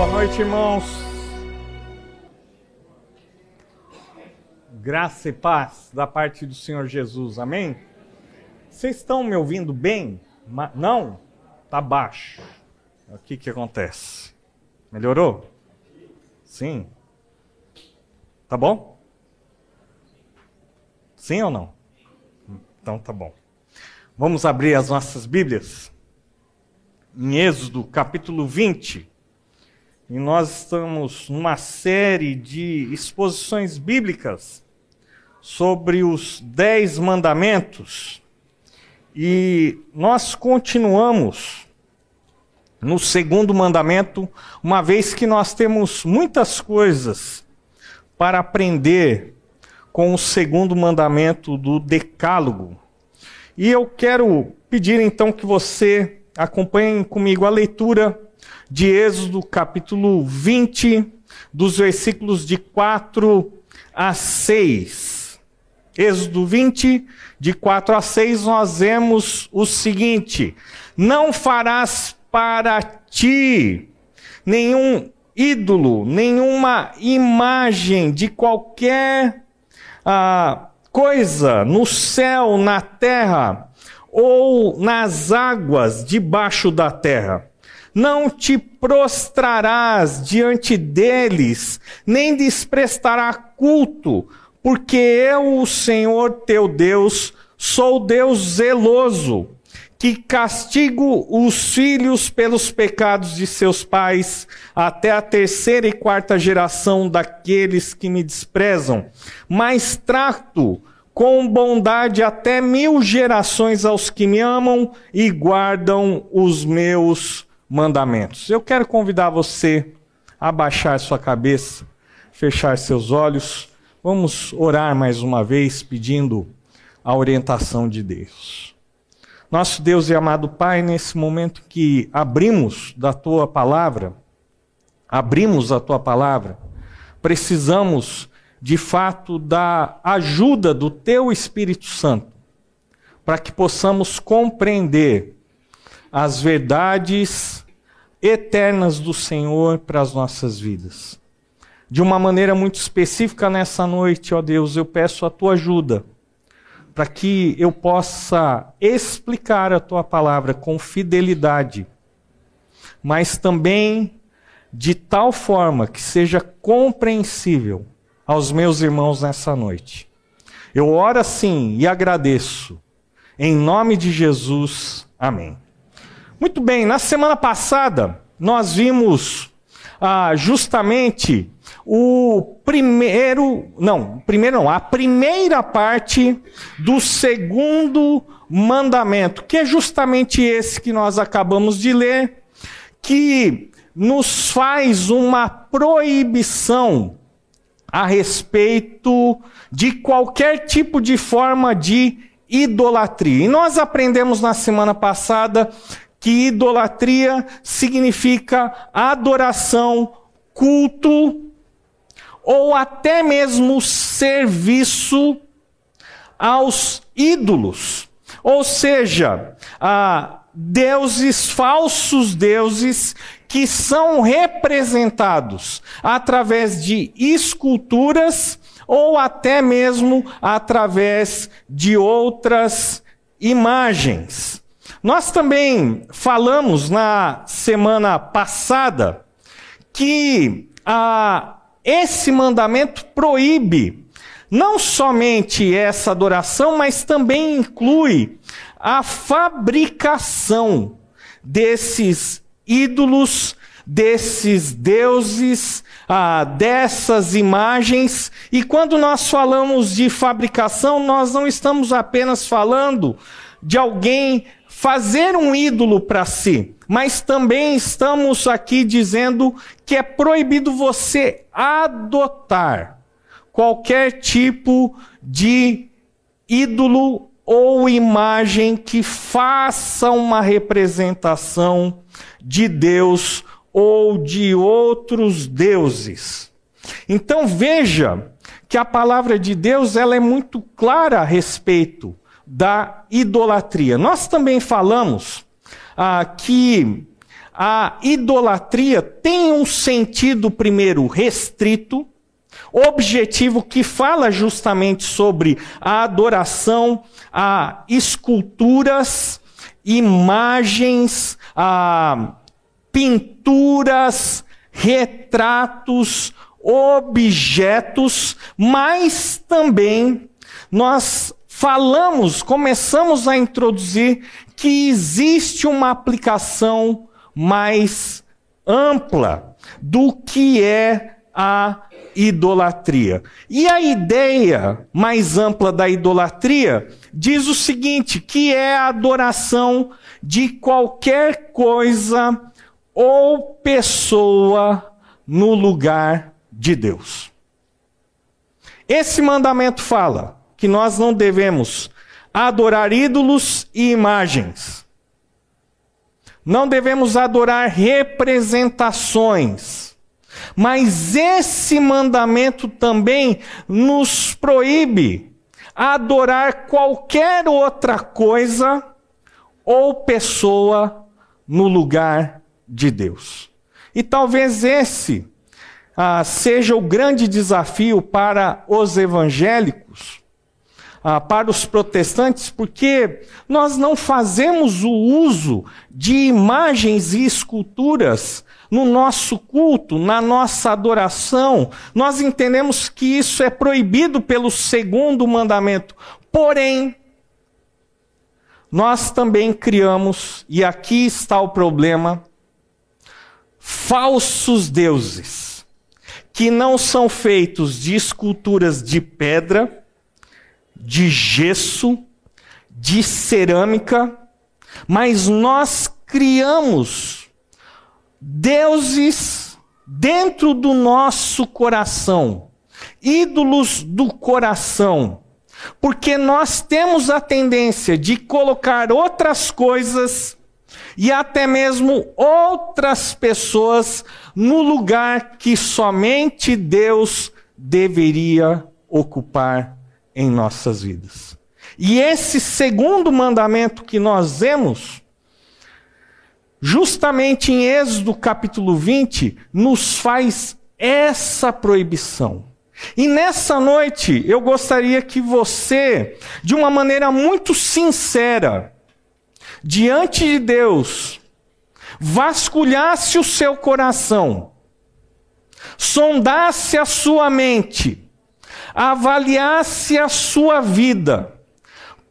Boa noite, irmãos. Graça e paz da parte do Senhor Jesus. Amém? Vocês estão me ouvindo bem? Não? Tá baixo. O que que acontece? Melhorou? Sim. Tá bom? Sim ou não? Então tá bom. Vamos abrir as nossas Bíblias em Êxodo, capítulo 20. E nós estamos numa série de exposições bíblicas sobre os Dez Mandamentos. E nós continuamos no segundo mandamento, uma vez que nós temos muitas coisas para aprender com o segundo mandamento do Decálogo. E eu quero pedir então que você acompanhe comigo a leitura de Êxodo capítulo 20, dos versículos de 4 a 6. Êxodo 20, de 4 a 6, nós vemos o seguinte: Não farás para ti nenhum ídolo, nenhuma imagem de qualquer ah, coisa no céu, na terra ou nas águas debaixo da terra. Não te prostrarás diante deles, nem desprestará culto, porque eu, o Senhor teu Deus, sou Deus zeloso, que castigo os filhos pelos pecados de seus pais, até a terceira e quarta geração daqueles que me desprezam, mas trato com bondade até mil gerações aos que me amam e guardam os meus mandamentos. Eu quero convidar você a baixar sua cabeça, fechar seus olhos. Vamos orar mais uma vez pedindo a orientação de Deus. Nosso Deus e amado Pai, nesse momento que abrimos da tua palavra, abrimos a tua palavra, precisamos de fato da ajuda do teu Espírito Santo, para que possamos compreender as verdades eternas do Senhor para as nossas vidas. De uma maneira muito específica nessa noite, ó Deus, eu peço a tua ajuda para que eu possa explicar a tua palavra com fidelidade, mas também de tal forma que seja compreensível aos meus irmãos nessa noite. Eu oro assim e agradeço. Em nome de Jesus, amém. Muito bem, na semana passada nós vimos ah, justamente o primeiro, não, primeiro não, a primeira parte do segundo mandamento, que é justamente esse que nós acabamos de ler, que nos faz uma proibição a respeito de qualquer tipo de forma de idolatria. E nós aprendemos na semana passada que idolatria significa adoração, culto ou até mesmo serviço aos ídolos. Ou seja, a deuses, falsos deuses que são representados através de esculturas ou até mesmo através de outras imagens. Nós também falamos na semana passada que ah, esse mandamento proíbe não somente essa adoração, mas também inclui a fabricação desses ídolos, desses deuses, ah, dessas imagens. E quando nós falamos de fabricação, nós não estamos apenas falando de alguém fazer um ídolo para si, mas também estamos aqui dizendo que é proibido você adotar qualquer tipo de ídolo ou imagem que faça uma representação de Deus ou de outros deuses. Então veja que a palavra de Deus ela é muito clara a respeito da idolatria. Nós também falamos ah, que a idolatria tem um sentido, primeiro, restrito, objetivo, que fala justamente sobre a adoração a esculturas, imagens, a pinturas, retratos, objetos, mas também nós falamos, começamos a introduzir que existe uma aplicação mais ampla do que é a idolatria. E a ideia mais ampla da idolatria diz o seguinte: que é a adoração de qualquer coisa ou pessoa no lugar de Deus. Esse mandamento fala que nós não devemos adorar ídolos e imagens. Não devemos adorar representações. Mas esse mandamento também nos proíbe adorar qualquer outra coisa ou pessoa no lugar de Deus. E talvez esse ah, seja o grande desafio para os evangélicos, ah, para os protestantes, porque nós não fazemos o uso de imagens e esculturas no nosso culto, na nossa adoração. Nós entendemos que isso é proibido pelo segundo mandamento. Porém, nós também criamos, e aqui está o problema, falsos deuses, que não são feitos de esculturas de pedra, de gesso, de cerâmica, mas nós criamos deuses dentro do nosso coração, ídolos do coração, porque nós temos a tendência de colocar outras coisas e até mesmo outras pessoas no lugar que somente Deus deveria ocupar em nossas vidas. E esse segundo mandamento que nós vemos, justamente em Êxodo capítulo 20, nos faz essa proibição. E nessa noite eu gostaria que você, de uma maneira muito sincera, diante de Deus, vasculhasse o seu coração, sondasse a sua mente, avaliasse a sua vida,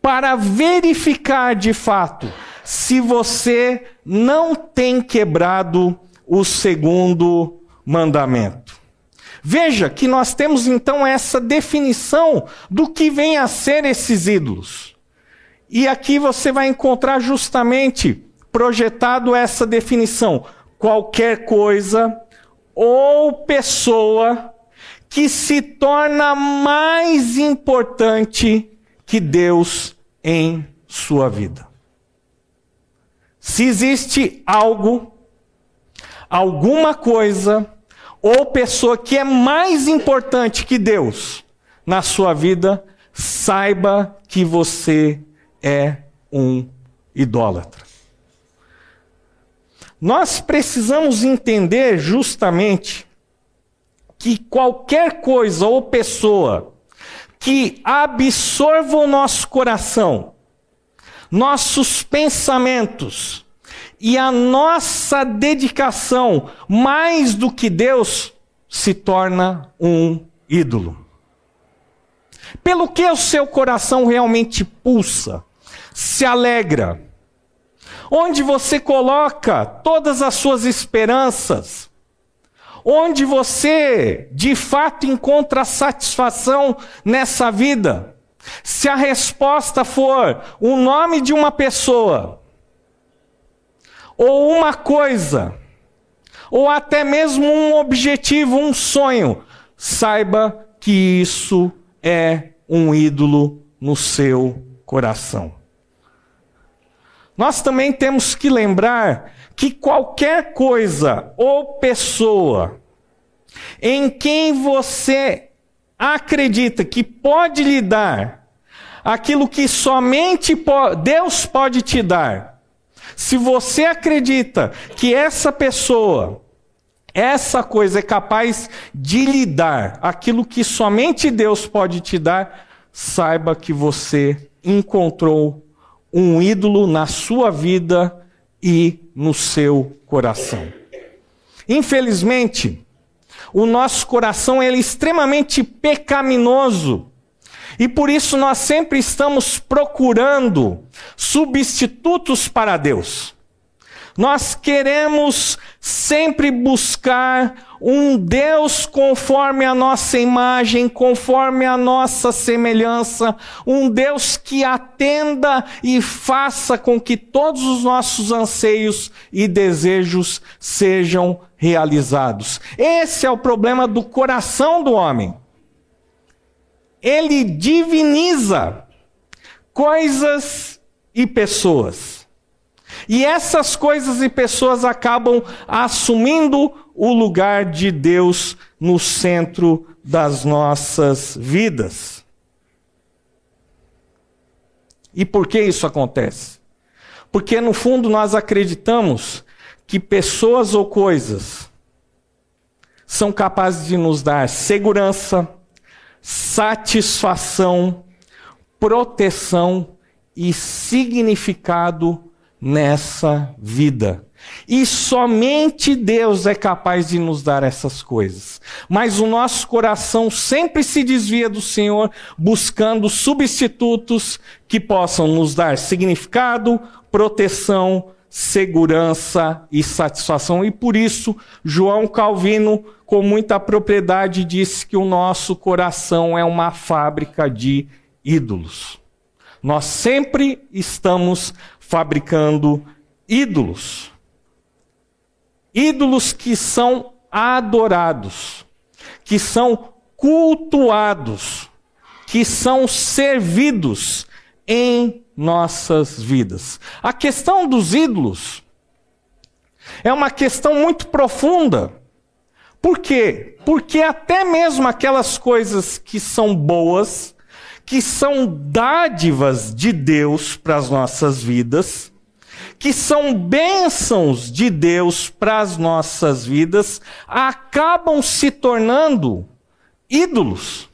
para verificar de fato se você não tem quebrado o segundo mandamento. Veja que nós temos então essa definição do que vem a ser esses ídolos. E aqui você vai encontrar justamente projetado essa definição: qualquer coisa ou pessoa que se torna mais importante que Deus em sua vida. Se existe algo, alguma coisa ou pessoa que é mais importante que Deus na sua vida, saiba que você é um idólatra. Nós precisamos entender justamente que qualquer coisa ou pessoa que absorva o nosso coração, nossos pensamentos e a nossa dedicação mais do que Deus se torna um ídolo. Pelo que o seu coração realmente pulsa? se alegra, onde você coloca todas as suas esperanças, onde você de fato encontra satisfação nessa vida. Se a resposta for o nome de uma pessoa, ou uma coisa, ou até mesmo um objetivo, um sonho, saiba que isso é um ídolo no seu coração. Nós também temos que lembrar que qualquer coisa ou pessoa em quem você acredita que pode lhe dar aquilo que somente Deus pode te dar, Se você acredita que essa pessoa, essa coisa é capaz de lhe dar aquilo que somente Deus pode te dar, saiba que você encontrou um ídolo na sua vida e no seu coração. Infelizmente, o nosso coração é extremamente pecaminoso. E por isso nós sempre estamos procurando substitutos para Deus. Nós queremos sempre buscar um Deus conforme a nossa imagem, conforme a nossa semelhança, um Deus que atenda e faça com que todos os nossos anseios e desejos sejam realizados. Esse é o problema do coração do homem. Ele diviniza coisas e pessoas. E essas coisas e pessoas acabam assumindo o lugar de Deus no centro das nossas vidas. E por que isso acontece? Porque no fundo nós acreditamos que pessoas ou coisas são capazes de nos dar segurança, satisfação, proteção e significado nessa vida. E somente Deus é capaz de nos dar essas coisas. Mas o nosso coração sempre se desvia do Senhor, buscando substitutos que possam nos dar significado, proteção, segurança e satisfação. E por isso, João Calvino, com muita propriedade, disse que o nosso coração é uma fábrica de ídolos. Nós sempre estamos fabricando ídolos. Ídolos que são adorados, que são cultuados, que são servidos em nossas vidas. A questão dos ídolos é uma questão muito profunda. Por quê? Porque até mesmo aquelas coisas que são boas, que são dádivas de Deus para as nossas vidas, que são bênçãos de Deus para as nossas vidas, acabam se tornando ídolos,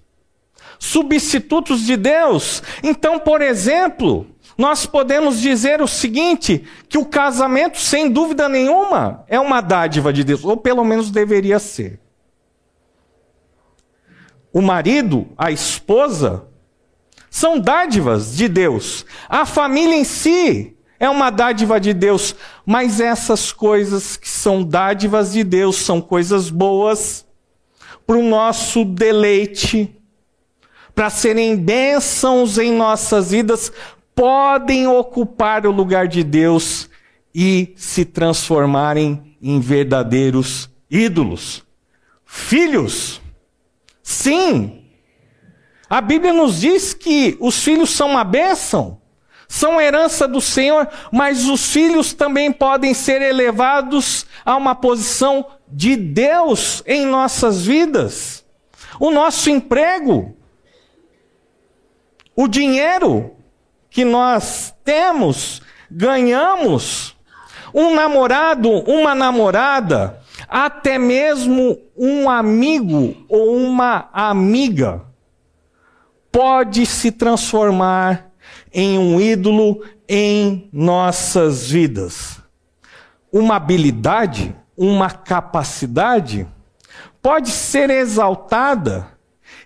substitutos de Deus. Então, por exemplo, nós podemos dizer o seguinte: que o casamento, sem dúvida nenhuma, é uma dádiva de Deus, ou pelo menos deveria ser. O marido, a esposa, são dádivas de Deus. A família em si é uma dádiva de Deus, mas essas coisas que são dádivas de Deus são coisas boas para o nosso deleite, para serem bênçãos em nossas vidas, podem ocupar o lugar de Deus e se transformarem em verdadeiros ídolos. Filhos, sim, a Bíblia nos diz que os filhos são uma bênção, são herança do Senhor, mas os filhos também podem ser elevados a uma posição de Deus em nossas vidas. O nosso emprego, o dinheiro, que nós temos, ganhamos, um namorado, uma namorada, até mesmo um amigo ou uma amiga, pode se transformar em um ídolo em nossas vidas. Uma habilidade, uma capacidade, pode ser exaltada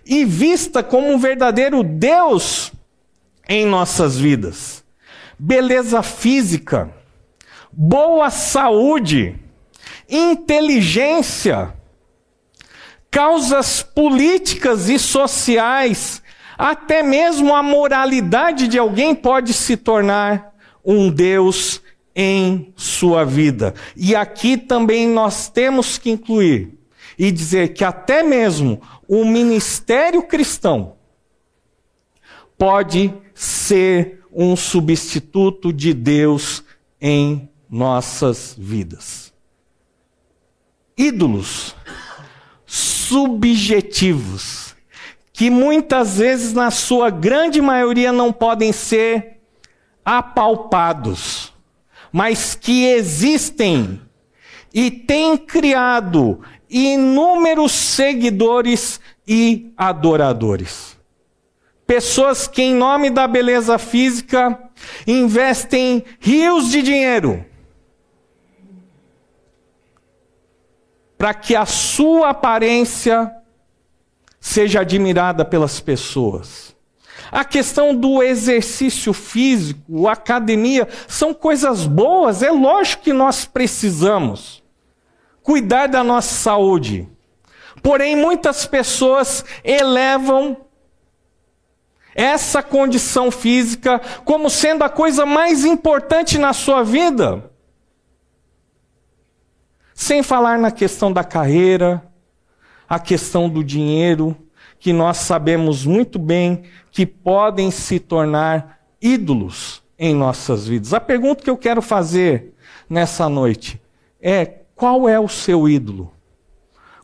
e vista como um verdadeiro Deus em nossas vidas. Beleza física, boa saúde, inteligência, causas políticas e sociais, até mesmo a moralidade de alguém pode se tornar um Deus em sua vida. E aqui também nós temos que incluir e dizer que até mesmo o ministério cristão pode ser um substituto de Deus em nossas vidas. Ídolos subjetivos, que muitas vezes, na sua grande maioria, não podem ser apalpados, mas que existem e têm criado inúmeros seguidores e adoradores. Pessoas que, em nome da beleza física, investem rios de dinheiro para que a sua aparência seja admirada pelas pessoas. A questão do exercício físico, academia, são coisas boas, é lógico que nós precisamos cuidar da nossa saúde. Porém, muitas pessoas elevam essa condição física como sendo a coisa mais importante na sua vida. Sem falar na questão da carreira, a questão do dinheiro, que nós sabemos muito bem que podem se tornar ídolos em nossas vidas. A pergunta que eu quero fazer nessa noite é: qual é o seu ídolo?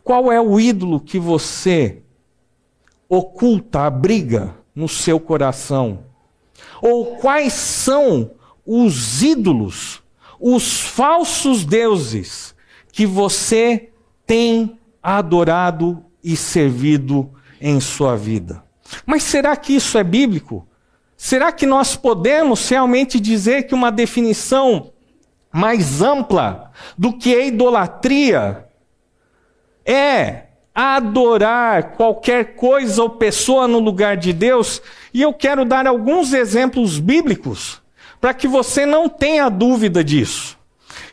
Qual é o ídolo que você oculta, abriga no seu coração? Ou quais são os ídolos, os falsos deuses que você tem adorado e servido em sua vida? Mas será que isso é bíblico? Será que nós podemos realmente dizer que uma definição mais ampla do que a idolatria é adorar qualquer coisa ou pessoa no lugar de Deus, e eu quero dar alguns exemplos bíblicos para que você não tenha dúvida disso.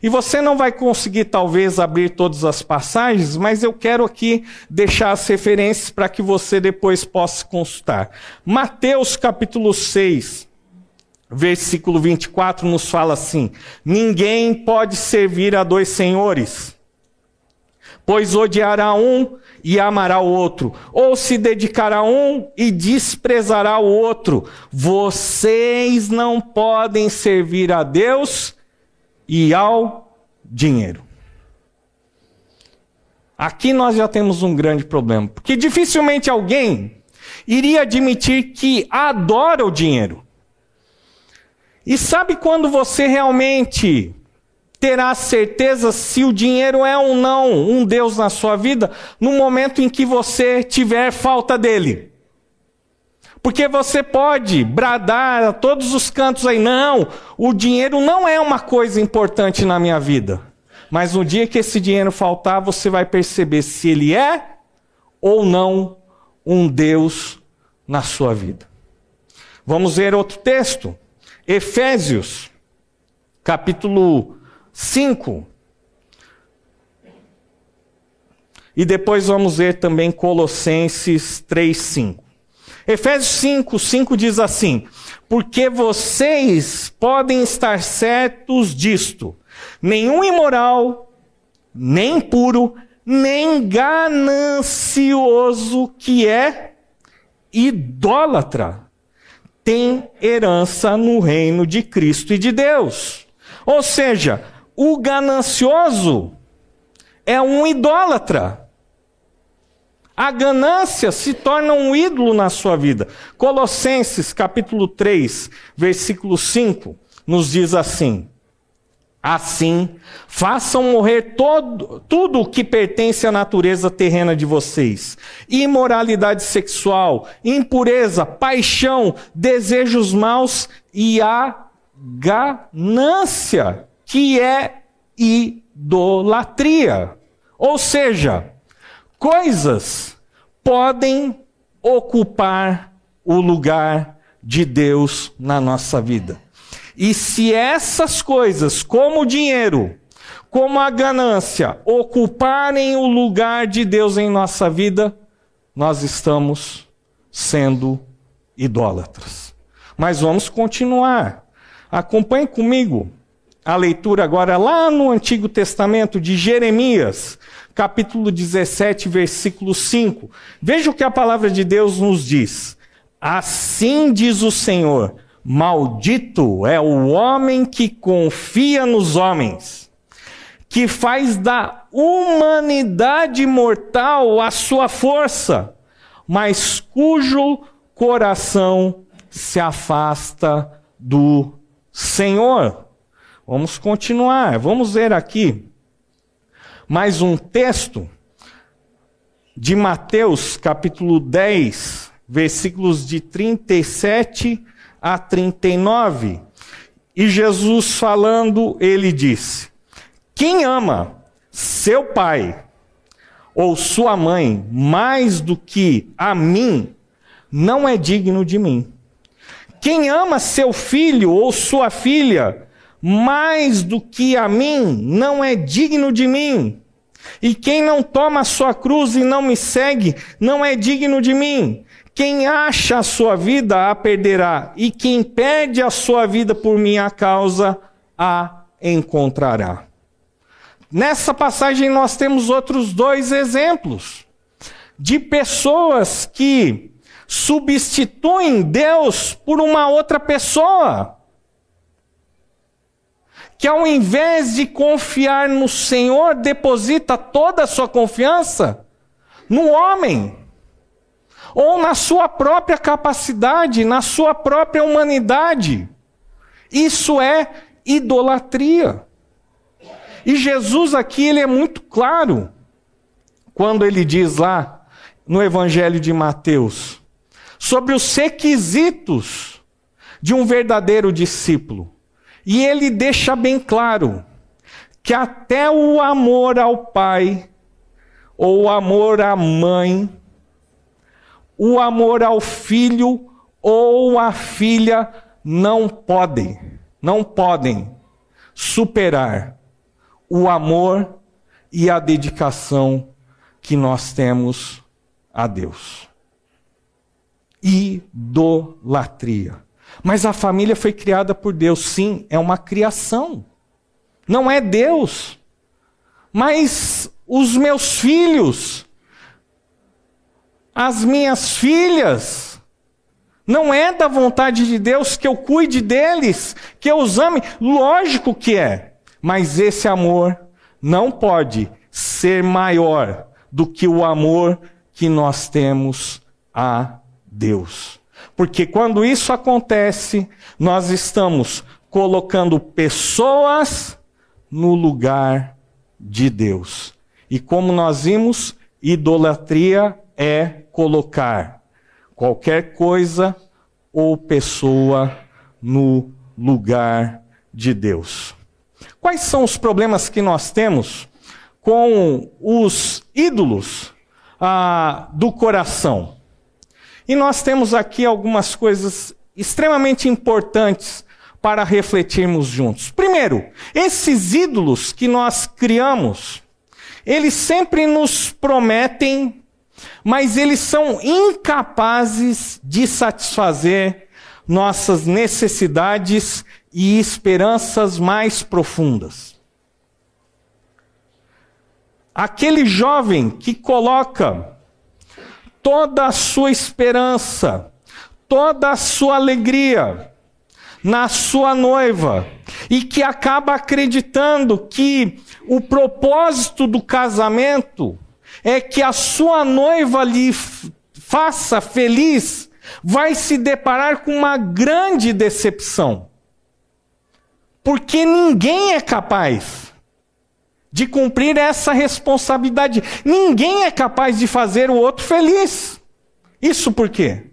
E você não vai conseguir, talvez, abrir todas as passagens, mas eu quero aqui deixar as referências para que você depois possa consultar. Mateus capítulo 6, versículo 24, nos fala assim: Ninguém pode servir a dois senhores pois odiará um e amará o outro, ou se dedicará a um e desprezará o outro. Vocês não podem servir a Deus e ao dinheiro. Aqui nós já temos um grande problema, porque dificilmente alguém iria admitir que adora o dinheiro. E sabe quando você realmente terá certeza se o dinheiro é ou não um Deus na sua vida no momento em que você tiver falta dele. Porque você pode bradar a todos os cantos aí, não, o dinheiro não é uma coisa importante na minha vida. Mas no dia que esse dinheiro faltar, você vai perceber se ele é ou não um Deus na sua vida. Vamos ver outro texto. Efésios, capítulo 5. E depois vamos ver também Colossenses 3, 5. Efésios 5, 5 diz assim: Porque vocês podem estar certos disto: nenhum imoral, nem puro, nem ganancioso que é idólatra, tem herança no reino de Cristo e de Deus. Ou seja, o ganancioso é um idólatra. A ganância se torna um ídolo na sua vida. Colossenses capítulo 3, versículo 5, nos diz assim: Assim, façam morrer todo, tudo o que pertence à natureza terrena de vocês: imoralidade sexual, impureza, paixão, desejos maus e a ganância que é idolatria. Ou seja, coisas podem ocupar o lugar de Deus na nossa vida. E se essas coisas, como o dinheiro, como a ganância, ocuparem o lugar de Deus em nossa vida, nós estamos sendo idólatras. Mas vamos continuar. Acompanhe comigo a leitura agora lá no Antigo Testamento de Jeremias, capítulo 17, versículo 5. Veja o que a palavra de Deus nos diz. Assim diz o Senhor: Maldito é o homem que confia nos homens, que faz da humanidade mortal a sua força, mas cujo coração se afasta do Senhor. Vamos continuar. Vamos ver aqui mais um texto de Mateus, capítulo 10, versículos de 37 a 39. E Jesus falando, ele disse: Quem ama seu pai ou sua mãe mais do que a mim, não é digno de mim. Quem ama seu filho ou sua filha mais do que a mim, não é digno de mim. E quem não toma a sua cruz e não me segue, não é digno de mim. Quem acha a sua vida a perderá, e quem perde a sua vida por minha causa a encontrará. Nessa passagem nós temos outros dois exemplos de pessoas que substituem Deus por uma outra pessoa. Que ao invés de confiar no Senhor, deposita toda a sua confiança no homem, ou na sua própria capacidade, na sua própria humanidade. Isso é idolatria. E Jesus aqui ele é muito claro quando ele diz lá no Evangelho de Mateus sobre os requisitos de um verdadeiro discípulo. E ele deixa bem claro que até o amor ao pai ou o amor à mãe, o amor ao filho ou à filha não podem, não podem superar o amor e a dedicação que nós temos a Deus. Idolatria. Mas a família foi criada por Deus, sim, é uma criação. Não é Deus. Mas os meus filhos, as minhas filhas, não é da vontade de Deus que eu cuide deles, que eu os ame? Lógico que é. Mas esse amor não pode ser maior do que o amor que nós temos a Deus. Porque quando isso acontece, nós estamos colocando pessoas no lugar de Deus. E como nós vimos, idolatria é colocar qualquer coisa ou pessoa no lugar de Deus. Quais são os problemas que nós temos com os ídolos ah, do coração? E nós temos aqui algumas coisas extremamente importantes para refletirmos juntos. Primeiro, esses ídolos que nós criamos, eles sempre nos prometem, mas eles são incapazes de satisfazer nossas necessidades e esperanças mais profundas. Aquele jovem que coloca toda a sua esperança, toda a sua alegria na sua noiva e que acaba acreditando que o propósito do casamento é que a sua noiva lhe faça feliz, vai se deparar com uma grande decepção. Porque ninguém é capaz de cumprir essa responsabilidade. Ninguém é capaz de fazer o outro feliz. Isso por quê?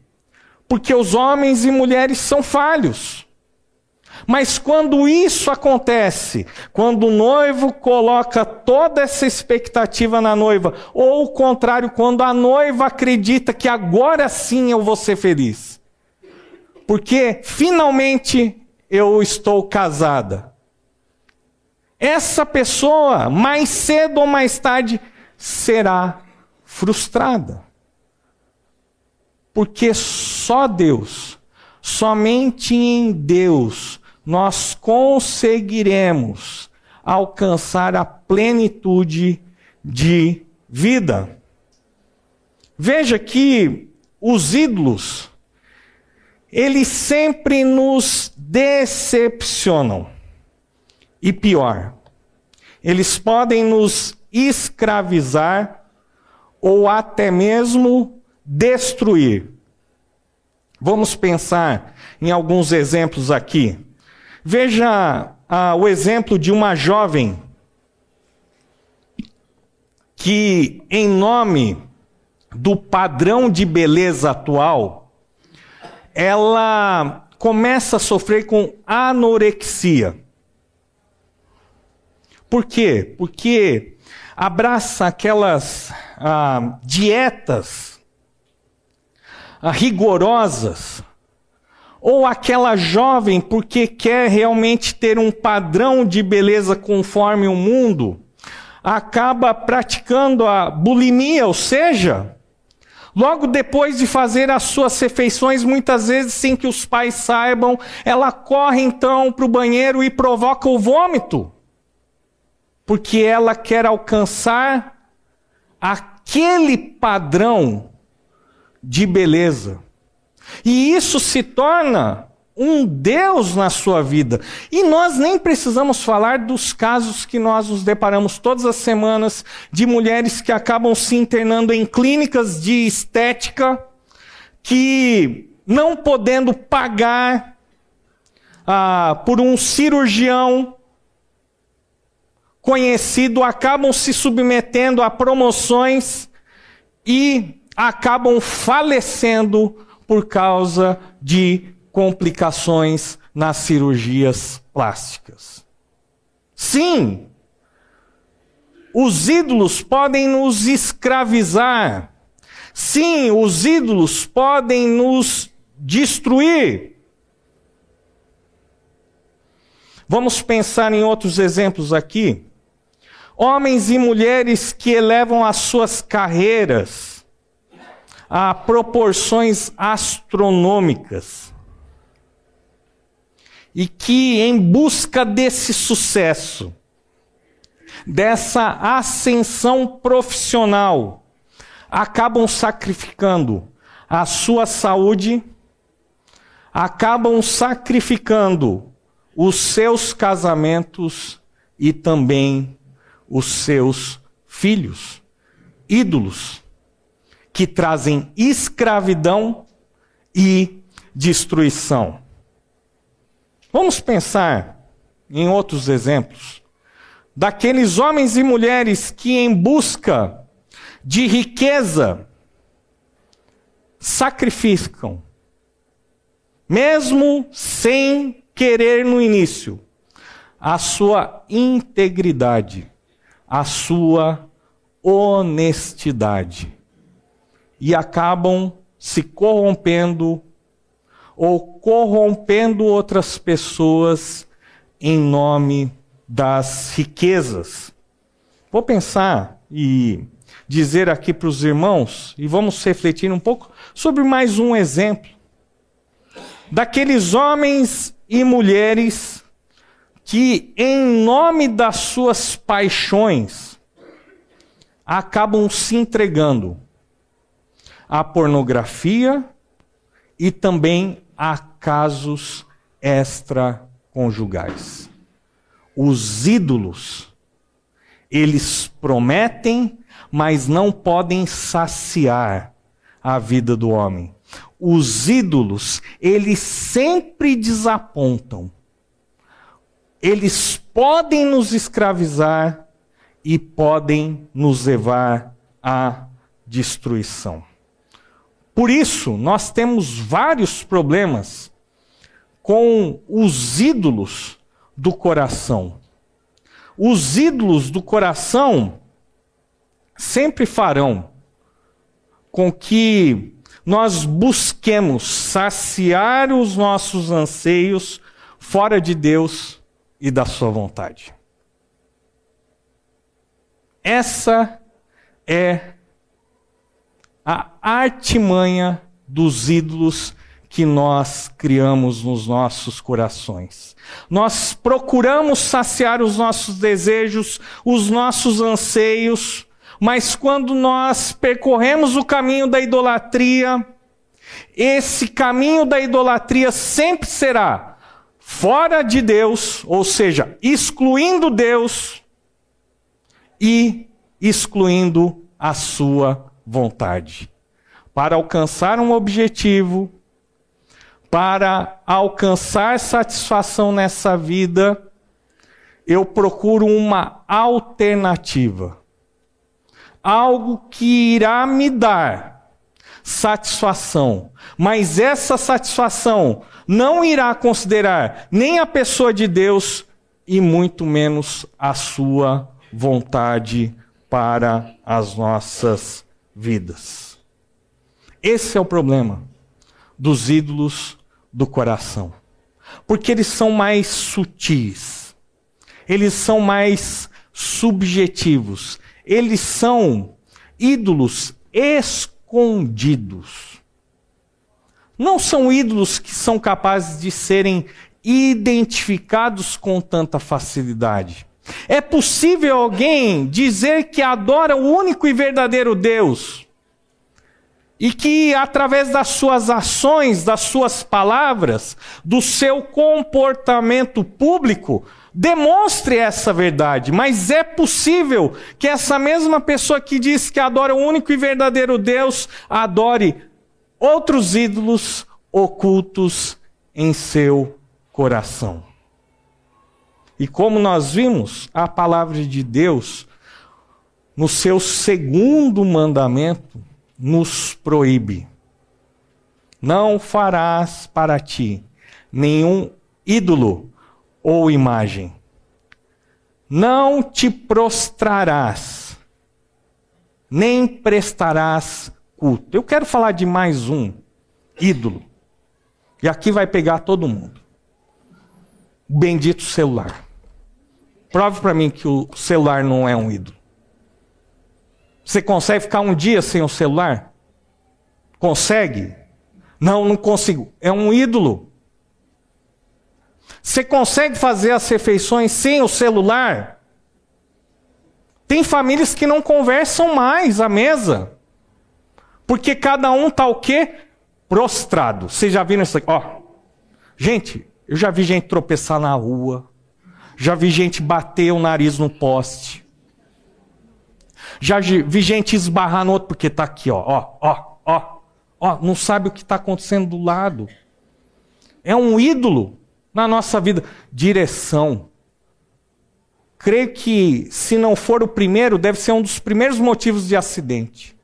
Porque os homens e mulheres são falhos. Mas quando isso acontece, quando o noivo coloca toda essa expectativa na noiva, ou o contrário, quando a noiva acredita que agora sim eu vou ser feliz, porque finalmente eu estou casada. Essa pessoa, mais cedo ou mais tarde, será frustrada. Porque só Deus, somente em Deus, nós conseguiremos alcançar a plenitude de vida. Veja que os ídolos eles sempre nos decepcionam. E pior, eles podem nos escravizar ou até mesmo destruir. Vamos pensar em alguns exemplos aqui. Veja ah, o exemplo de uma jovem que, em nome do padrão de beleza atual, ela começa a sofrer com anorexia. Por quê? Porque abraça aquelas ah, dietas ah, rigorosas, ou aquela jovem porque quer realmente ter um padrão de beleza conforme o mundo, acaba praticando a bulimia, ou seja, logo depois de fazer as suas refeições, muitas vezes sem que os pais saibam, ela corre então para o banheiro e provoca o vômito porque ela quer alcançar aquele padrão de beleza. E isso se torna um Deus na sua vida. E nós nem precisamos falar dos casos que nós nos deparamos todas as semanas de mulheres que acabam se internando em clínicas de estética, que não podendo pagar ah, por um cirurgião conhecido acabam se submetendo a promoções e acabam falecendo por causa de complicações nas cirurgias plásticas. Sim, os ídolos podem nos escravizar. Sim, os ídolos podem nos destruir. Vamos pensar em outros exemplos aqui. Homens e mulheres que elevam as suas carreiras a proporções astronômicas. E que, em busca desse sucesso, dessa ascensão profissional, acabam sacrificando a sua saúde, acabam sacrificando os seus casamentos e também os seus filhos, ídolos, que trazem escravidão e destruição. Vamos pensar em outros exemplos daqueles homens e mulheres que, em busca de riqueza, sacrificam, mesmo sem querer no início, a sua integridade, a sua honestidade e acabam se corrompendo ou corrompendo outras pessoas em nome das riquezas. Vou pensar e dizer aqui para os irmãos, e vamos refletir um pouco sobre mais um exemplo daqueles homens e mulheres que, em nome das suas paixões, acabam se entregando à pornografia e também a casos extraconjugais. Os ídolos, eles prometem, mas não podem saciar a vida do homem. Os ídolos, eles sempre desapontam eles podem nos escravizar e podem nos levar à destruição. Por isso, nós temos vários problemas com os ídolos do coração. Os ídolos do coração sempre farão com que nós busquemos saciar os nossos anseios fora de Deus e da sua vontade. Essa é a artimanha dos ídolos que nós criamos nos nossos corações. Nós procuramos saciar os nossos desejos, os nossos anseios, mas quando nós percorremos o caminho da idolatria, esse caminho da idolatria sempre será fora de Deus, ou seja, excluindo Deus e excluindo a sua vontade. Para alcançar um objetivo, para alcançar satisfação nessa vida, eu procuro uma alternativa. Algo que irá me dar satisfação. Mas essa satisfação não irá considerar nem a pessoa de Deus e muito menos a sua vontade para as nossas vidas. Esse é o problema dos ídolos do coração. Porque eles são mais sutis, eles são mais subjetivos, eles são ídolos escondidos. Não são ídolos que são capazes de serem identificados com tanta facilidade. É possível alguém dizer que adora o único e verdadeiro Deus e que, através das suas ações, das suas palavras, do seu comportamento público, demonstre essa verdade. Mas é possível que essa mesma pessoa que diz que adora o único e verdadeiro Deus, adore outros ídolos ocultos em seu coração. E como nós vimos, a palavra de Deus, no seu segundo mandamento, nos proíbe: Não farás para ti nenhum ídolo ou imagem. Não te prostrarás, nem prestarás culto. Eu quero falar de mais um ídolo. E aqui vai pegar todo mundo. Bendito celular. Prove para mim que o celular não é um ídolo. Você consegue ficar um dia sem o celular? Consegue? Não, não consigo. É um ídolo. Você consegue fazer as refeições sem o celular? Tem famílias que não conversam mais à mesa. Porque cada um tá o quê? Prostrado. Vocês já viram isso aqui? Ó. Gente, eu já vi gente tropeçar na rua. Já vi gente bater o nariz no poste. Já vi gente esbarrar no outro porque está aqui, ó, ó, ó, ó, ó, não sabe o que está acontecendo do lado. É um ídolo na nossa vida. Direção. Creio que, se não for o primeiro, deve ser um dos primeiros motivos de acidente.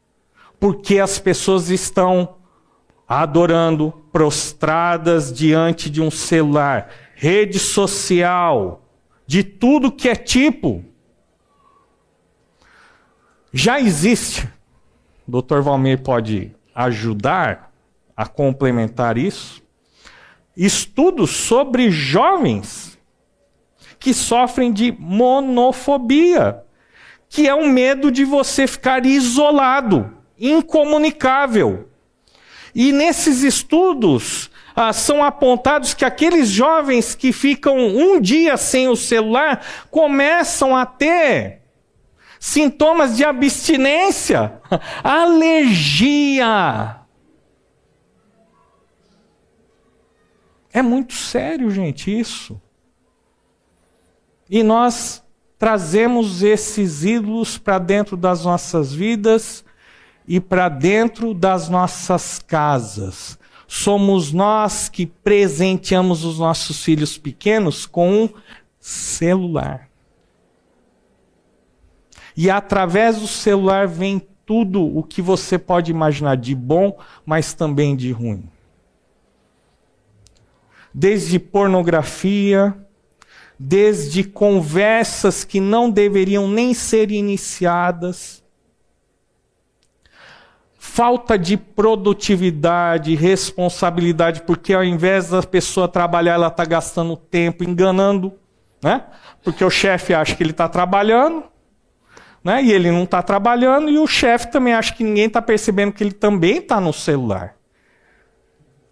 Porque as pessoas estão adorando, prostradas diante de um celular, rede social, de tudo que é tipo. Já existe, o Dr. Valmir pode ajudar a complementar isso, estudos sobre jovens que sofrem de monofobia, que é o medo de você ficar isolado, incomunicável. E nesses estudos, ah, são apontados que aqueles jovens que ficam um dia sem o celular começam a ter sintomas de abstinência, alergia. É muito sério, gente, isso. E nós trazemos esses ídolos para dentro das nossas vidas e para dentro das nossas casas somos nós que presenteamos os nossos filhos pequenos com um celular. E através do celular vem tudo o que você pode imaginar de bom, mas também de ruim. Desde pornografia, desde conversas que não deveriam nem ser iniciadas, falta de produtividade, responsabilidade, porque ao invés da pessoa trabalhar, ela está gastando tempo enganando, né? Porque o chefe acha que ele está trabalhando, né? E ele não está trabalhando, e o chefe também acha que ninguém está percebendo que ele também está no celular.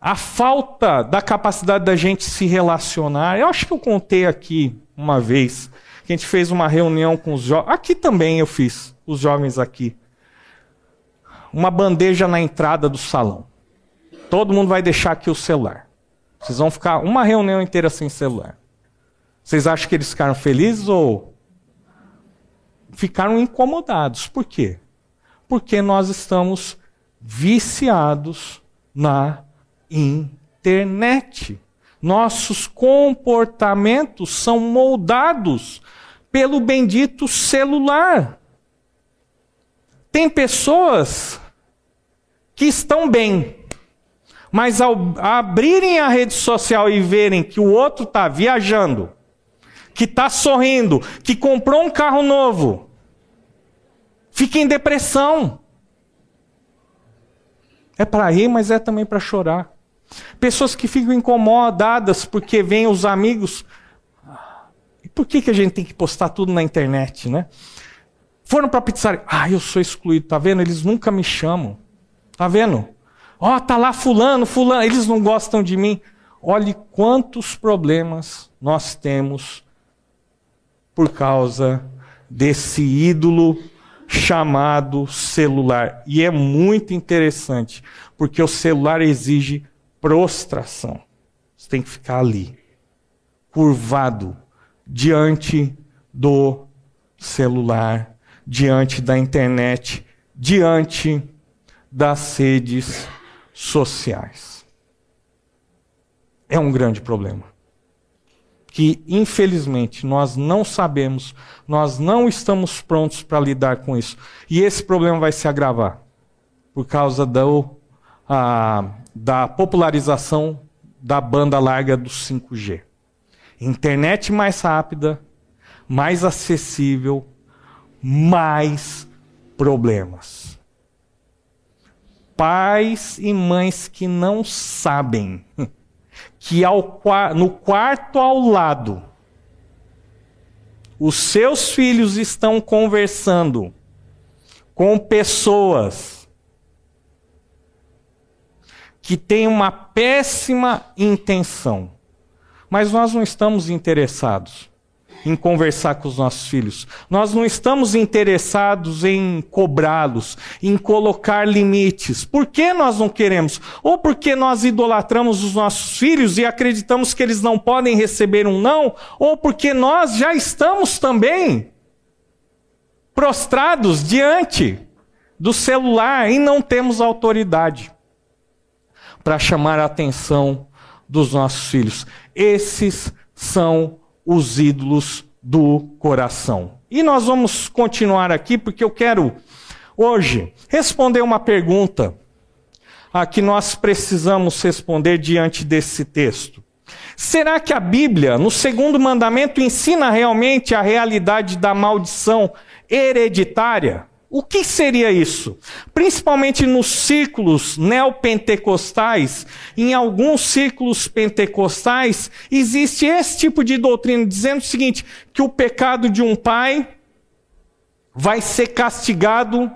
A falta da capacidade da gente se relacionar. Eu acho que eu contei aqui uma vez que a gente fez uma reunião com os jovens. Aqui também eu fiz, os jovens aqui uma bandeja na entrada do salão. Todo mundo vai deixar aqui o celular. Vocês vão ficar uma reunião inteira sem celular. Vocês acham que eles ficaram felizes ou ficaram incomodados? Por quê? Porque nós estamos viciados na internet. nossos comportamentos são moldados pelo bendito celular. Tem pessoas que estão bem, mas ao abrirem a rede social e verem que o outro está viajando, que está sorrindo, que comprou um carro novo, fica em depressão. É para rir, mas é também para chorar. Pessoas que ficam incomodadas porque vêm os amigos. E por que, que a gente tem que postar tudo na internet, né? Foram para a pizzaria. Ah, eu sou excluído, tá vendo? Eles nunca me chamam. Tá vendo? Ó, oh, tá lá fulano, fulano, eles não gostam de mim. Olhe quantos problemas nós temos por causa desse ídolo chamado celular. E é muito interessante, porque o celular exige prostração. Você tem que ficar ali, curvado, diante do celular, diante da internet, diante das redes sociais. É um grande problema. Que, infelizmente, nós não sabemos, nós não estamos prontos para lidar com isso. E esse problema vai se agravar por causa do, a, da popularização da banda larga do 5G. Internet mais rápida, mais acessível, mais problemas. Pais e mães que não sabem que ao, no quarto ao lado os seus filhos estão conversando com pessoas que tem uma péssima intenção. Mas nós não estamos interessados em conversar com os nossos filhos. Nós não estamos interessados em cobrá-los, em colocar limites. Por que nós não queremos? Ou porque nós idolatramos os nossos filhos e acreditamos que eles não podem receber um não, ou porque nós já estamos também prostrados diante do celular e não temos autoridade para chamar a atenção dos nossos filhos. Esses são os ídolos do coração. E nós vamos continuar aqui porque eu quero hoje responder uma pergunta a que nós precisamos responder diante desse texto. Será que a Bíblia, no segundo mandamento, ensina realmente a realidade da maldição hereditária? O que seria isso? Principalmente nos círculos neopentecostais, em alguns círculos pentecostais, existe esse tipo de doutrina dizendo o seguinte: que o pecado de um pai vai ser castigado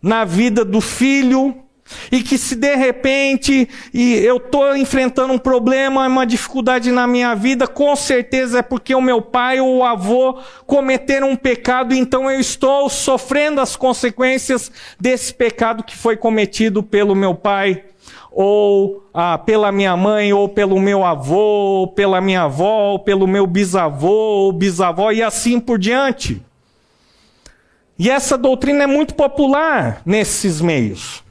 na vida do filho e que se de repente e eu estou enfrentando um problema, uma dificuldade na minha vida, com certeza é porque o meu pai ou o avô cometeram um pecado, então eu estou sofrendo as consequências desse pecado que foi cometido pelo meu pai, ou ah, pela minha mãe, ou pelo meu avô, ou pela minha avó, ou pelo meu bisavô, ou bisavó, e assim por diante. E essa doutrina é muito popular nesses meios.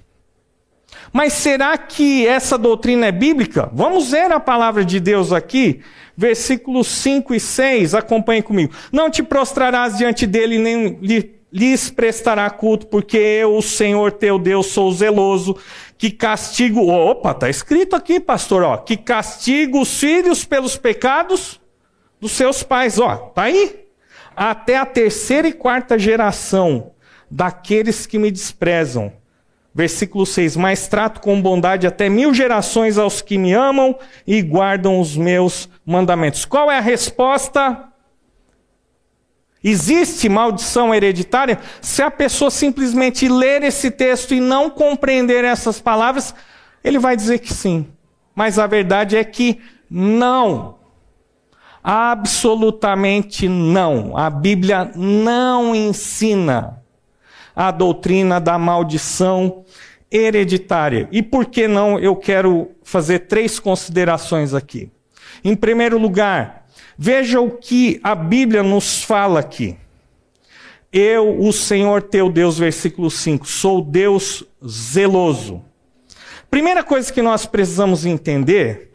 Mas será que essa doutrina é bíblica? Vamos ver a palavra de Deus aqui, versículos 5 e 6, acompanhe comigo. Não te prostrarás diante dele, nem lhes prestará culto, porque eu, o Senhor teu Deus, sou zeloso, que castigo. Opa, está escrito aqui, pastor, ó, que castigo os filhos pelos pecados dos seus pais, ó, tá aí. Até a terceira e quarta geração daqueles que me desprezam Versículo 6: Mas trato com bondade até mil gerações aos que me amam e guardam os meus mandamentos. Qual é a resposta? Existe maldição hereditária? Se a pessoa simplesmente ler esse texto e não compreender essas palavras, ele vai dizer que sim. Mas a verdade é que não. Absolutamente não. A Bíblia não ensina a doutrina da maldição hereditária. E por que não eu quero fazer três considerações aqui? Em primeiro lugar, veja o que a Bíblia nos fala aqui. Eu, o Senhor teu Deus, versículo 5, sou Deus zeloso. Primeira coisa que nós precisamos entender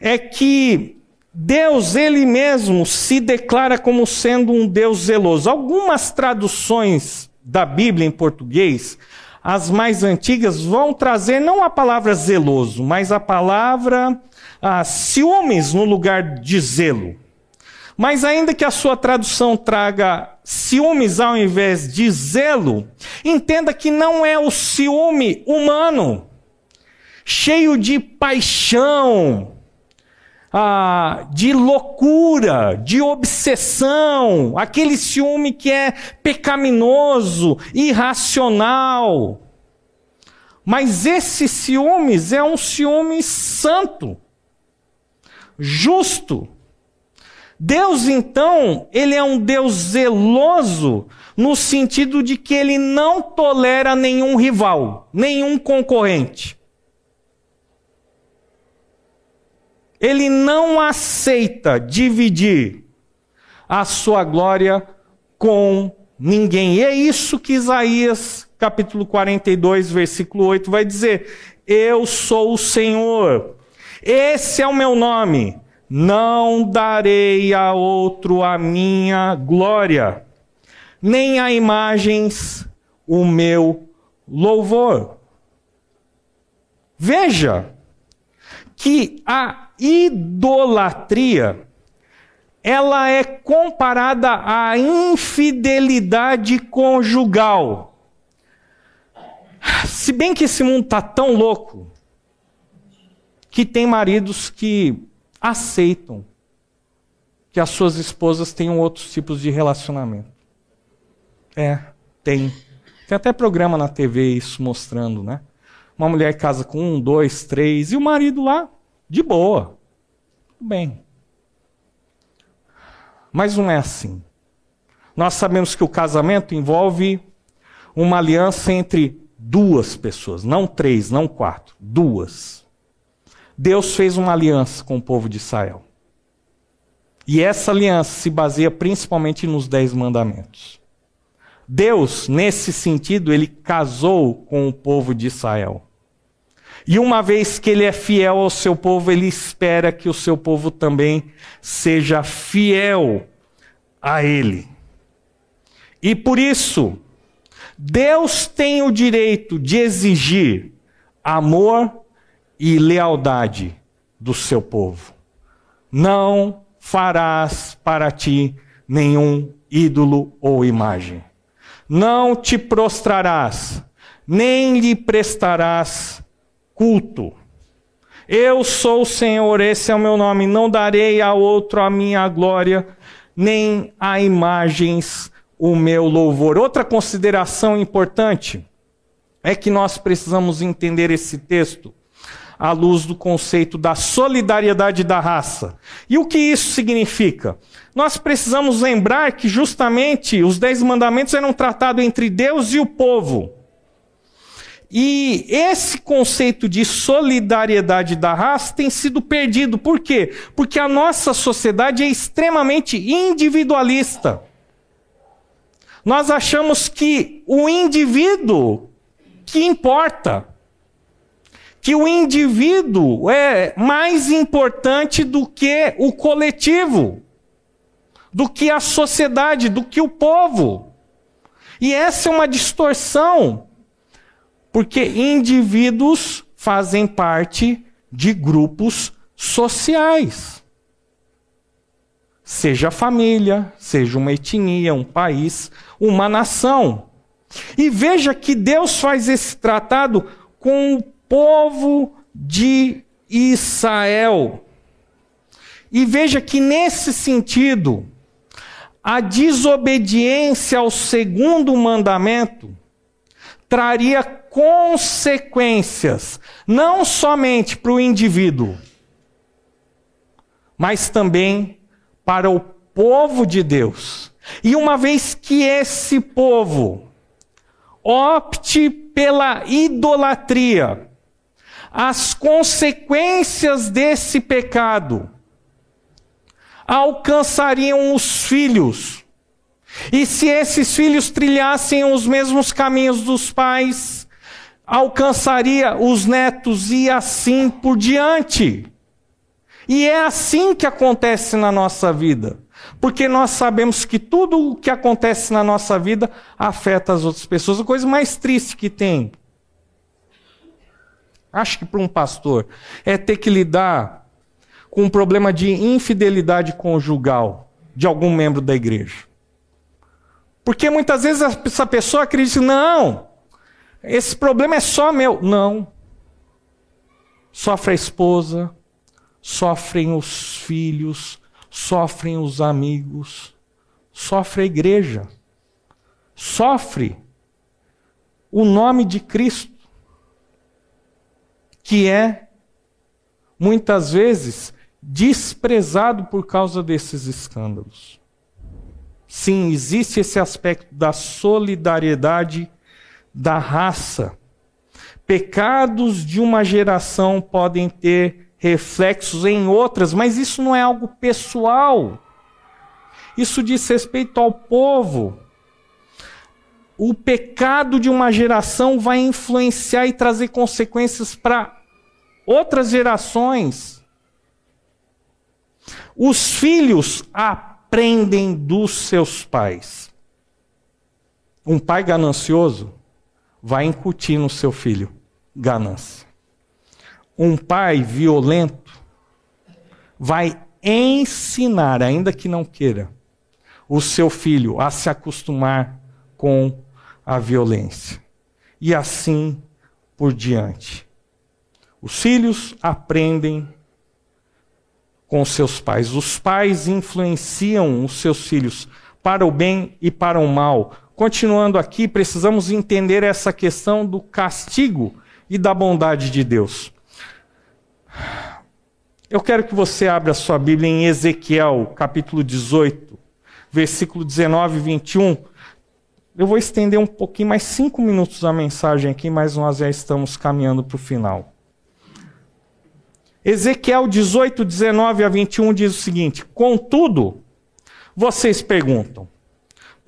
é que Deus, ele mesmo, se declara como sendo um Deus zeloso. Algumas traduções da Bíblia em português, as mais antigas, vão trazer não a palavra zeloso, mas a palavra ah, ciúmes no lugar de zelo. Mas ainda que a sua tradução traga ciúmes ao invés de zelo, entenda que não é o ciúme humano, cheio de paixão, ah, de loucura, de obsessão, aquele ciúme que é pecaminoso, irracional. Mas esse ciúmes é um ciúme santo, justo. Deus, então, ele é um Deus zeloso no sentido de que ele não tolera nenhum rival, nenhum concorrente. Ele não aceita dividir a sua glória com ninguém. E é isso que Isaías, capítulo 42, versículo 8, vai dizer: Eu sou o Senhor, esse é o meu nome, não darei a outro a minha glória, nem a imagens o meu louvor. Veja que a idolatria ela é comparada à infidelidade conjugal. Se bem que esse mundo está tão louco que tem maridos que aceitam que as suas esposas tenham outros tipos de relacionamento. É, tem. Tem até programa na TV isso mostrando, né? Uma mulher casa com um, dois, três, e o marido lá de boa. Bem. Mas não é assim. Nós sabemos que o casamento envolve uma aliança entre duas pessoas, não três, não quatro, duas. Deus fez uma aliança com o povo de Israel. E essa aliança se baseia principalmente nos dez mandamentos. Deus, nesse sentido, ele casou com o povo de Israel. E uma vez que ele é fiel ao seu povo, ele espera que o seu povo também seja fiel a ele. E por isso, Deus tem o direito de exigir amor e lealdade do seu povo. Não farás para ti nenhum ídolo ou imagem. Não te prostrarás, nem lhe prestarás culto. Eu sou o Senhor, esse é o meu nome, não darei a outro a minha glória, nem a imagens o meu louvor. Outra consideração importante é que nós precisamos entender esse texto à luz do conceito da solidariedade da raça. E o que isso significa? Nós precisamos lembrar que justamente os dez mandamentos eram tratados entre Deus e o povo. E esse conceito de solidariedade da raça tem sido perdido. Por quê? Porque a nossa sociedade é extremamente individualista. Nós achamos que o indivíduo que importa, que o indivíduo é mais importante do que o coletivo, do que a sociedade, do que o povo. E essa é uma distorção porque indivíduos fazem parte de grupos sociais. Seja família, seja uma etnia, um país, uma nação. E veja que Deus faz esse tratado com o povo de Israel. E veja que nesse sentido, a desobediência ao segundo mandamento traria consequências, não somente para o indivíduo, mas também para o povo de Deus. E uma vez que esse povo opte pela idolatria, as consequências desse pecado alcançariam os filhos e se esses filhos trilhassem os mesmos caminhos dos pais, alcançaria os netos e assim por diante. E é assim que acontece na nossa vida. Porque nós sabemos que tudo o que acontece na nossa vida afeta as outras pessoas. A coisa mais triste que tem, acho que para um pastor, é ter que lidar com um problema de infidelidade conjugal de algum membro da igreja. Porque muitas vezes essa pessoa acredita, não, esse problema é só meu. Não. Sofre a esposa, sofrem os filhos, sofrem os amigos, sofre a igreja, sofre o nome de Cristo, que é, muitas vezes, desprezado por causa desses escândalos. Sim, existe esse aspecto da solidariedade da raça. Pecados de uma geração podem ter reflexos em outras, mas isso não é algo pessoal. Isso diz respeito ao povo. O pecado de uma geração vai influenciar e trazer consequências para outras gerações. Os filhos aprendem dos seus pais. Um pai ganancioso vai incutir no seu filho ganância. Um pai violento vai ensinar, ainda que não queira, o seu filho a se acostumar com a violência. E assim por diante. Os filhos aprendem com seus pais. Os pais influenciam os seus filhos para o bem e para o mal. Continuando aqui, precisamos entender essa questão do castigo e da bondade de Deus. Eu quero que você abra sua Bíblia em Ezequiel, capítulo 18, versículo 19 e 21. Eu vou estender um pouquinho, mais cinco minutos a mensagem aqui, mas nós já estamos caminhando para o final. Ezequiel 18, 19 a 21 diz o seguinte: Contudo, vocês perguntam,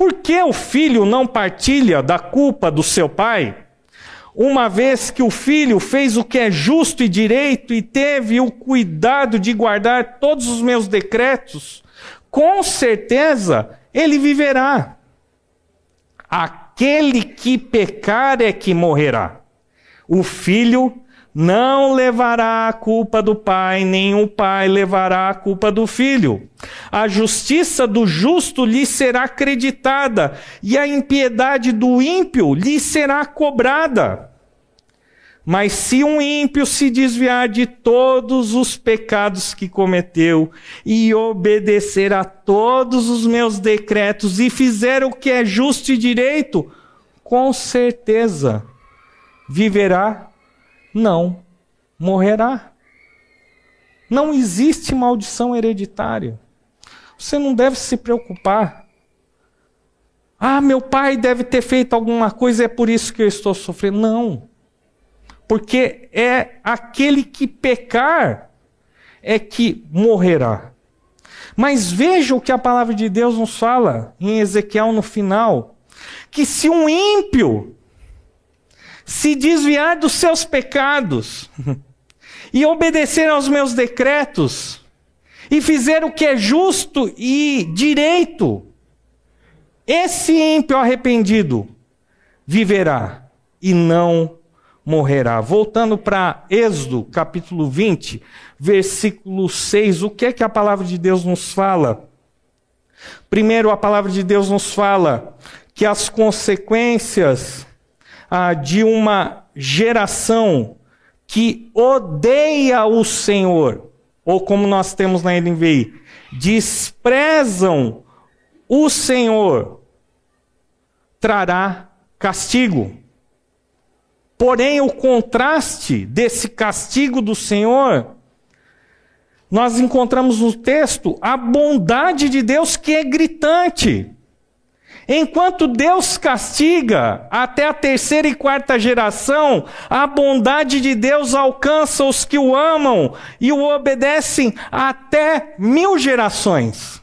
por que o filho não partilha da culpa do seu pai? Uma vez que o filho fez o que é justo e direito e teve o cuidado de guardar todos os meus decretos, com certeza ele viverá. Aquele que pecar é que morrerá. O filho não levará a culpa do pai, nem o pai levará a culpa do filho. A justiça do justo lhe será acreditada, e a impiedade do ímpio lhe será cobrada. Mas se um ímpio se desviar de todos os pecados que cometeu e obedecer a todos os meus decretos e fizer o que é justo e direito, com certeza viverá não morrerá. Não existe maldição hereditária. Você não deve se preocupar. Ah, meu pai deve ter feito alguma coisa, é por isso que eu estou sofrendo. Não. Porque é aquele que pecar é que morrerá. Mas veja o que a palavra de Deus nos fala em Ezequiel no final: que se um ímpio se desviar dos seus pecados e obedecer aos meus decretos e fizer o que é justo e direito, esse ímpio arrependido viverá e não morrerá. Voltando para Êxodo, capítulo 20, versículo 6, o que é que a palavra de Deus nos fala? Primeiro, a palavra de Deus nos fala que as consequências ah, de uma geração que odeia o Senhor, ou como nós temos na NVI, desprezam o Senhor, trará castigo. Porém, o contraste desse castigo do Senhor, nós encontramos no texto a bondade de Deus que é gritante. Enquanto Deus castiga até a terceira e quarta geração, a bondade de Deus alcança os que o amam e o obedecem até mil gerações. O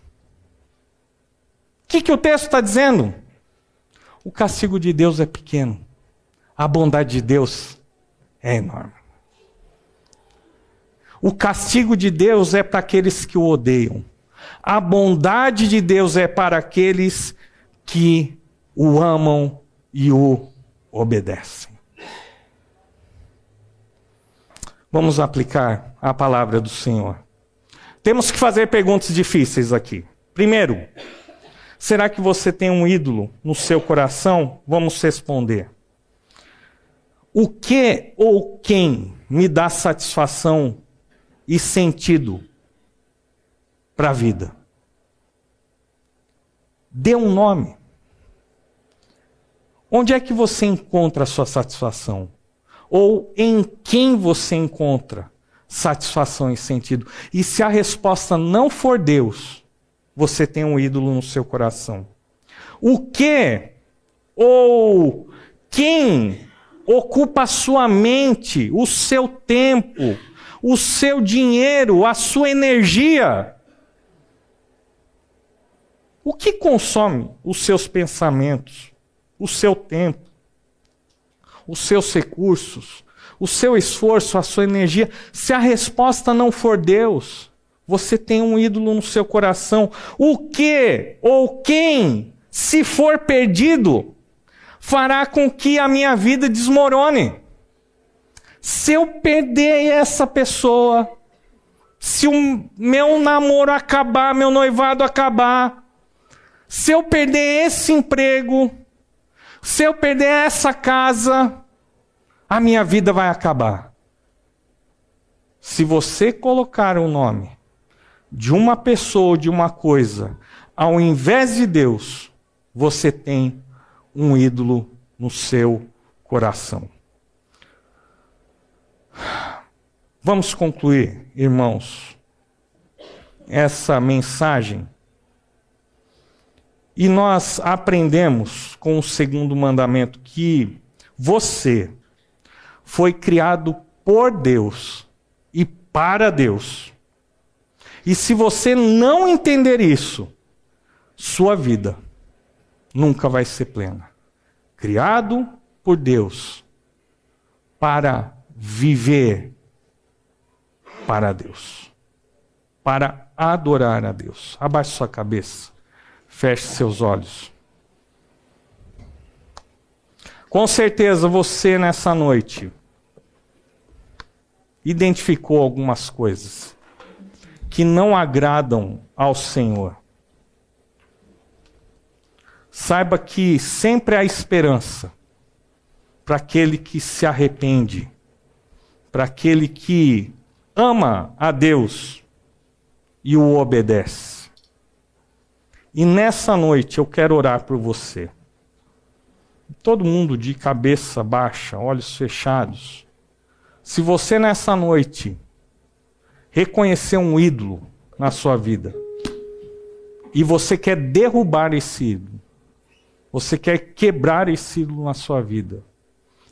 que, que o texto está dizendo? O castigo de Deus é pequeno, a bondade de Deus é enorme. O castigo de Deus é para aqueles que o odeiam. A bondade de Deus é para aqueles que o amam e o obedecem. Vamos aplicar a palavra do Senhor. Temos que fazer perguntas difíceis aqui. Primeiro, será que você tem um ídolo no seu coração? Vamos responder. O que ou quem me dá satisfação e sentido para a vida? Dê um nome. Onde é que você encontra a sua satisfação? Ou em quem você encontra satisfação e sentido? E se a resposta não for Deus, você tem um ídolo no seu coração. O que ou quem ocupa a sua mente, o seu tempo, o seu dinheiro, a sua energia? O que consome os seus pensamentos? O seu tempo, os seus recursos, o seu esforço, a sua energia. Se a resposta não for Deus, você tem um ídolo no seu coração. O que ou quem, se for perdido, fará com que a minha vida desmorone? Se eu perder essa pessoa, se o meu namoro acabar, meu noivado acabar, se eu perder esse emprego, se eu perder essa casa, a minha vida vai acabar. Se você colocar o nome de uma pessoa ou de uma coisa, ao invés de Deus, você tem um ídolo no seu coração. Vamos concluir, irmãos, essa mensagem e nós aprendemos com o segundo mandamento que você foi criado por Deus e para Deus. E se você não entender isso, sua vida nunca vai ser plena. Criado por Deus para viver para Deus, para adorar a Deus. Abaixe sua cabeça. Feche seus olhos. Com certeza você nessa noite identificou algumas coisas que não agradam ao Senhor. Saiba que sempre há esperança para aquele que se arrepende, para aquele que ama a Deus e o obedece. E nessa noite eu quero orar por você. Todo mundo de cabeça baixa, olhos fechados. Se você nessa noite reconhecer um ídolo na sua vida e você quer derrubar esse ídolo, você quer quebrar esse ídolo na sua vida,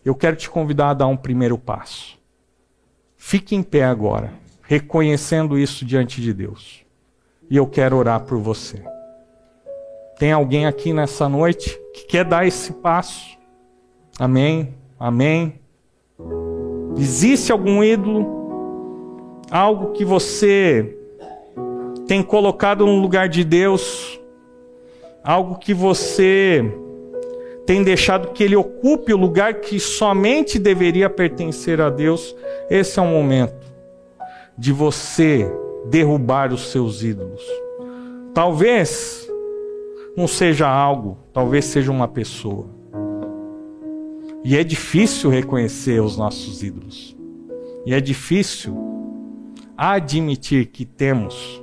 eu quero te convidar a dar um primeiro passo. Fique em pé agora, reconhecendo isso diante de Deus. E eu quero orar por você. Tem alguém aqui nessa noite que quer dar esse passo? Amém? Amém? Existe algum ídolo? Algo que você tem colocado no lugar de Deus? Algo que você tem deixado que ele ocupe o lugar que somente deveria pertencer a Deus? Esse é o momento de você derrubar os seus ídolos. Talvez não seja algo, talvez seja uma pessoa. E é difícil reconhecer os nossos ídolos. E é difícil admitir que temos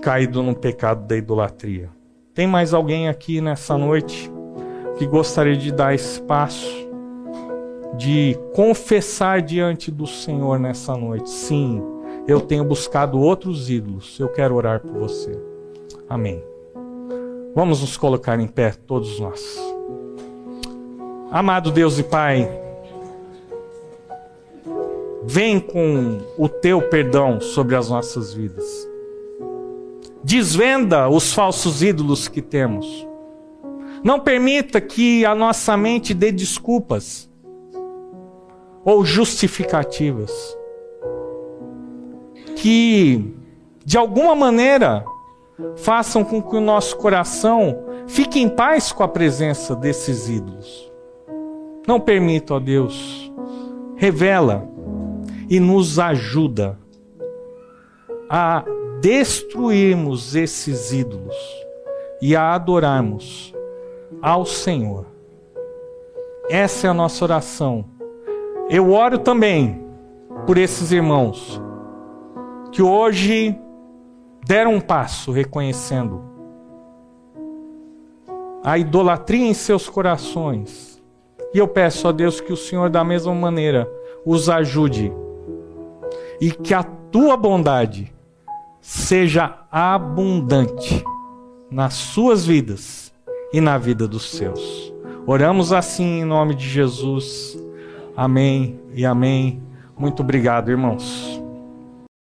caído no pecado da idolatria. Tem mais alguém aqui nessa noite que gostaria de dar esse passo? De confessar diante do Senhor nessa noite: sim, eu tenho buscado outros ídolos, eu quero orar por você. Amém. Vamos nos colocar em pé, todos nós. Amado Deus e Pai, vem com o teu perdão sobre as nossas vidas. Desvenda os falsos ídolos que temos. Não permita que a nossa mente dê desculpas ou justificativas. que, de alguma maneira, façam com que o nosso coração fique em paz com a presença desses ídolos. Não permita, ó Deus, revela e nos ajuda a destruirmos esses ídolos e a adorarmos ao Senhor. Essa é a nossa oração. Eu oro também por esses irmãos que hoje deram um passo reconhecendo a idolatria em seus corações. E eu peço a Deus que o Senhor, da mesma maneira, os ajude e que a tua bondade seja abundante nas suas vidas e na vida dos seus. Oramos assim em nome de Jesus. Amém e amém. Muito obrigado, irmãos.